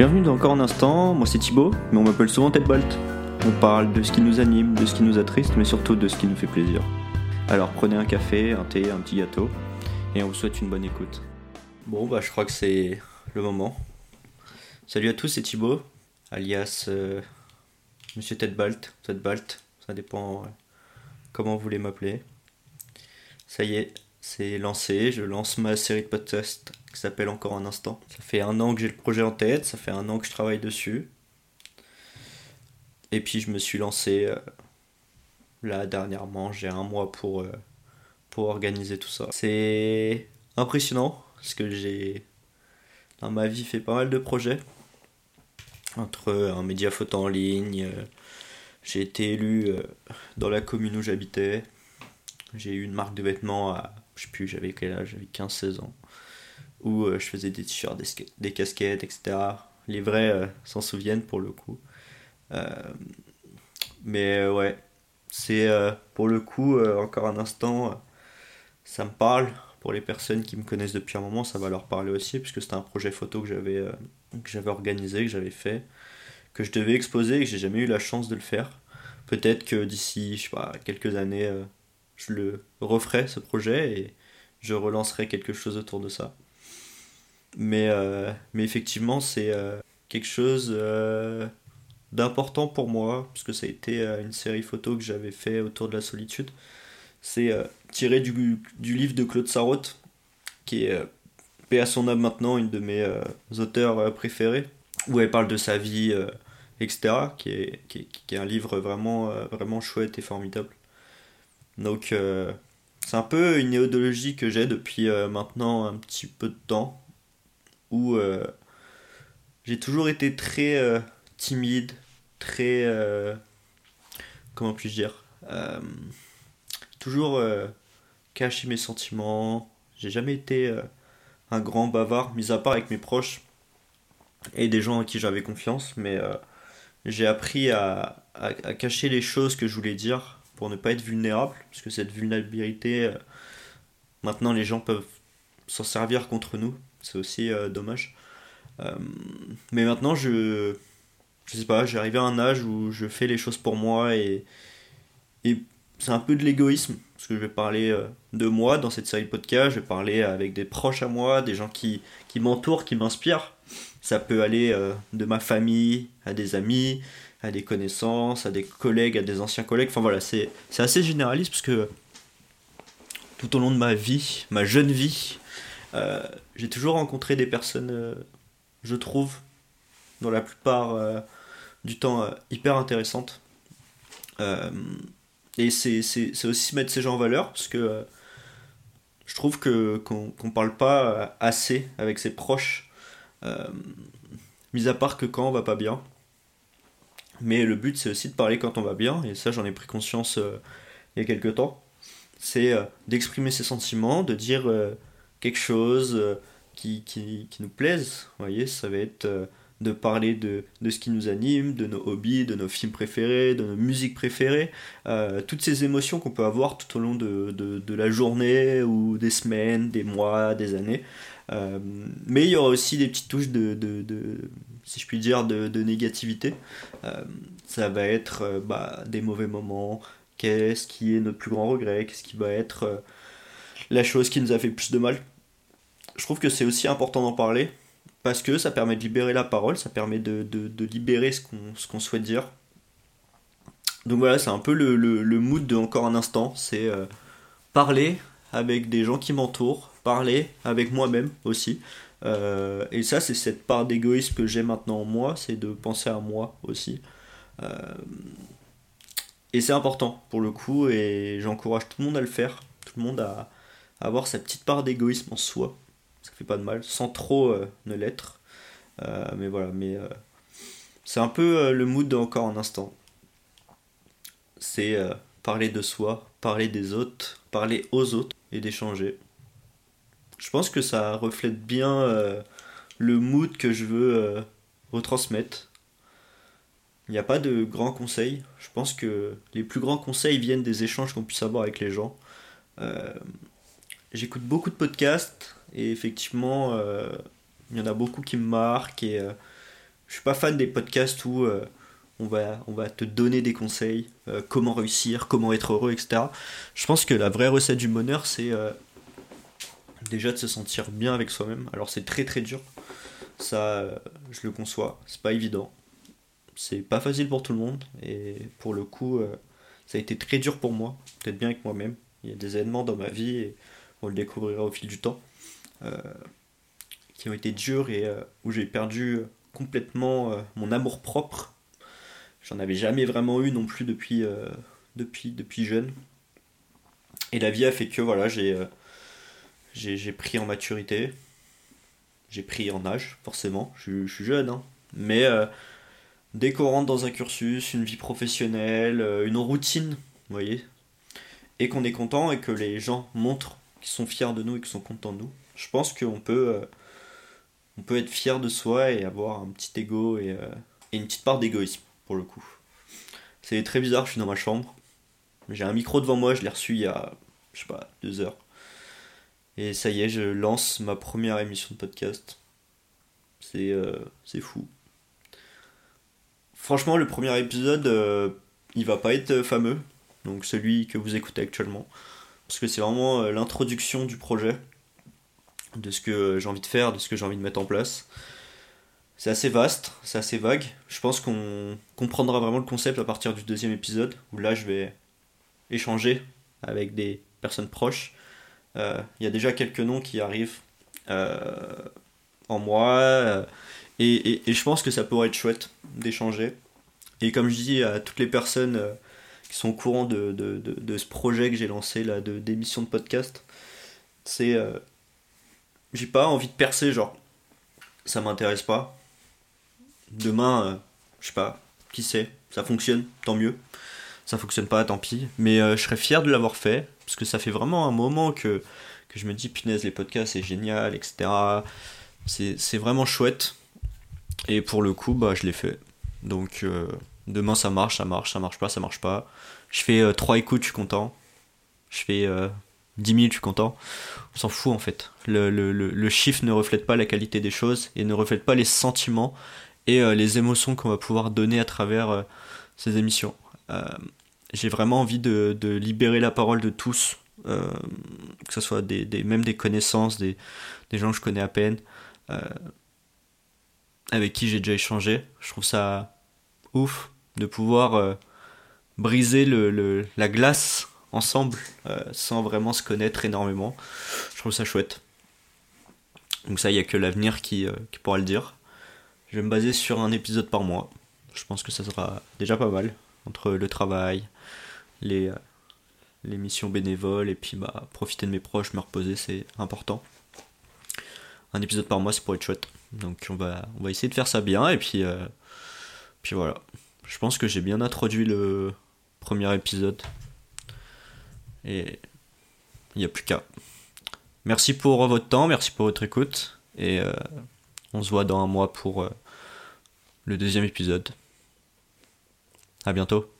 Bienvenue dans Encore un instant, moi c'est Thibaut, mais on m'appelle souvent Ted Bolt. On parle de ce qui nous anime, de ce qui nous attriste, mais surtout de ce qui nous fait plaisir. Alors prenez un café, un thé, un petit gâteau, et on vous souhaite une bonne écoute. Bon bah je crois que c'est le moment. Salut à tous, c'est Thibaut, alias euh, Monsieur Ted Bolt, Ted Bolt, ça dépend euh, comment vous voulez m'appeler. Ça y est, c'est lancé, je lance ma série de podcasts qui s'appelle Encore un instant. Ça fait un an que j'ai le projet en tête, ça fait un an que je travaille dessus. Et puis je me suis lancé euh, là dernièrement, j'ai un mois pour, euh, pour organiser tout ça. C'est impressionnant parce que j'ai dans ma vie fait pas mal de projets. Entre un média photo en ligne, euh, j'ai été élu dans la commune où j'habitais, j'ai eu une marque de vêtements à, je sais plus, j'avais quel âge, j'avais 15-16 ans où euh, je faisais des t-shirts, des, casquettes, etc. Les vrais euh, s'en souviennent pour le coup. Euh, mais ouais, c'est pour le coup, encore un instant, ça me parle. Pour les personnes qui me connaissent depuis un moment, ça va leur parler aussi, puisque c'était un projet photo que j'avais organisé, que j'avais fait, que je devais exposer et que j'ai jamais eu la chance de le faire. Peut-être que d'ici, je sais pas, quelques années, je le referai ce projet et je relancerai quelque chose autour de ça. Mais, euh, mais effectivement, c'est euh, quelque chose euh, d'important pour moi, parce que ça a été une série photo que j'avais fait autour de la solitude. C'est tiré du, du, livre de Claude Sarraute, qui est, paix à son âme maintenant, une de mes auteurs préférés, où elle parle de sa vie, etc., qui est, qui, qui est, un livre vraiment, vraiment chouette et formidable. Donc, c'est un peu une néodologie que j'ai depuis maintenant un petit peu de temps où euh, j'ai toujours été très euh, timide, très. Euh, comment puis-je dire Toujours caché mes sentiments. J'ai jamais été un grand bavard, mis à part avec mes proches et des gens à qui j'avais confiance, mais j'ai appris à, à, cacher les choses que je voulais dire pour ne pas être vulnérable, parce que cette vulnérabilité, maintenant les gens peuvent s'en servir contre nous, c'est aussi euh, dommage. Euh, mais maintenant, je. Je sais pas, j'ai arrivé à un âge où je fais les choses pour moi et. Et c'est un peu de l'égoïsme, parce que je vais parler euh, de moi dans cette série de podcasts, je vais parler avec des proches à moi, des gens qui, qui m'entourent, qui m'inspirent. Ça peut aller de ma famille à des amis, à des connaissances, à des collègues, à des anciens collègues. Enfin voilà, c'est assez généraliste parce que tout au long de ma vie, ma jeune vie, euh, j'ai toujours rencontré des personnes, euh, je trouve, dans la plupart euh, du temps, hyper intéressantes. et c'est aussi mettre ces gens en valeur, parce que je trouve qu'on ne parle pas assez avec ses proches, mis à part que quand on va pas bien. Mais le but, c'est aussi de parler quand on va bien, et ça, j'en ai pris conscience il y a quelques temps. C'est d'exprimer ses sentiments, de dire quelque chose euh, qui, qui, qui, nous plaise. Vous voyez, ça va être euh, de parler de, de, ce qui nous anime, de nos hobbies, de nos films préférés, de nos musiques préférées, euh, toutes ces émotions qu'on peut avoir tout au long de, de, de, la journée ou des semaines, des mois, des années. mais il y aura aussi des petites touches de, si je puis dire, de, négativité. ça va être bah, des mauvais moments, qu'est-ce qui est notre plus grand regret, qu'est-ce qui va être la chose qui nous a fait plus de mal je trouve que c'est aussi important d'en parler parce que ça permet de libérer la parole, ça permet de, libérer ce qu'on souhaite dire. Donc voilà, c'est un peu le, le, mood de encore un instant, c'est euh, parler avec des gens qui m'entourent, parler avec moi-même aussi. Euh, et ça, c'est cette part d'égoïsme que j'ai maintenant en moi, c'est de penser à moi aussi. Euh, et c'est important pour le coup, et j'encourage tout le monde à le faire, tout le monde à avoir sa petite part d'égoïsme en soi ça fait pas de mal, sans trop euh, ne l'être. Euh, mais voilà, mais euh, c'est un peu le mood d'encore un instant. C'est parler de soi, parler des autres, parler aux autres et d'échanger. Je pense que ça reflète bien le mood que je veux retransmettre. Il n'y a pas de grands conseils. Je pense que les plus grands conseils viennent des échanges qu'on puisse avoir avec les gens. J'écoute beaucoup de podcasts et effectivement, euh, il y en a beaucoup qui me marquent et euh, je suis pas fan des podcasts où on va, on va te donner des conseils, comment réussir, comment être heureux, etc. Je pense que la vraie recette du bonheur, c'est déjà de se sentir bien avec soi-même. Alors c'est très très dur, ça je le conçois, c'est pas évident. C'est pas facile pour tout le monde et pour le coup ça a été très dur pour moi, peut-être bien avec moi-même. Il y a des événements dans ma vie et on le découvrira au fil du temps euh, qui ont été durs et euh, où j'ai perdu complètement euh, mon amour propre. J'en avais jamais vraiment eu non plus depuis, depuis, depuis jeune. Et la vie a fait que voilà, j'ai j'ai pris en maturité, j'ai pris en âge, forcément, je, suis jeune, hein. mais dès qu'on rentre dans un cursus, une vie professionnelle, une routine, vous voyez, et qu'on est content et que les gens montrent qu'ils sont fiers de nous et qu'ils sont contents de nous, je pense qu'on peut, euh, on peut être fier de soi et avoir un petit ego et, euh, et une petite part d'égoïsme, pour le coup. C'est très bizarre, je suis dans ma chambre, j'ai un micro devant moi, je l'ai reçu il y a, je sais pas, deux heures. Et ça y est, je lance ma première émission de podcast. C'est c'est fou. Franchement, le premier épisode, euh, il va pas être fameux, donc celui que vous écoutez actuellement, parce que c'est vraiment euh, l'introduction du projet, de ce que j'ai envie de faire, de ce que j'ai envie de mettre en place. C'est assez vaste, c'est assez vague. Je pense qu'on comprendra vraiment le concept à partir du deuxième épisode, où là je vais échanger avec des personnes proches. Euh, il y a déjà quelques noms qui arrivent en moi et, je pense que ça pourrait être chouette d'échanger. Et comme je dis à toutes les personnes euh, qui sont au courant de, ce projet que j'ai lancé là, d'émission de, podcast, c'est. Euh, j'ai pas envie de percer, genre, ça m'intéresse pas. Demain, euh, je sais pas, qui sait, ça fonctionne, tant mieux. Ça fonctionne pas, tant pis. Mais je serais fier de l'avoir fait, parce que ça fait vraiment un moment que, que je me dis, punaise, les podcasts, c'est génial, etc. C'est vraiment chouette. Et pour le coup, bah, je l'ai fait. Donc euh, demain ça marche, ça marche, ça marche pas, ça marche pas. Je fais euh, 3 écoutes, je suis content. Je fais 10 000, je suis content. On s'en fout en fait. Le, le, le, chiffre ne reflète pas la qualité des choses et ne reflète pas les sentiments et euh, les émotions qu'on va pouvoir donner à travers euh, ces émissions. J'ai vraiment envie de, de, libérer la parole de tous, que ce soit des, des, même des connaissances, des, des gens que je connais à peine avec qui j'ai déjà échangé. Je trouve ça ouf de pouvoir euh, briser le, la glace ensemble euh, sans vraiment se connaître énormément. Je trouve ça chouette. Donc ça, il n'y a que l'avenir qui, euh, qui, pourra le dire. Je vais me baser sur un épisode par mois. Je pense que ça sera déjà pas mal. Entre le travail, les, les missions bénévoles et puis bah, profiter de mes proches, me reposer, c'est important. Un épisode par mois, c'est pour être chouette. Donc on va, on va essayer de faire ça bien et puis, puis voilà. Je pense que j'ai bien introduit le premier épisode. Et il n'y a plus qu'à. Merci pour votre temps, merci pour votre écoute. Et euh, on se voit dans un mois pour euh, le deuxième épisode. À bientôt.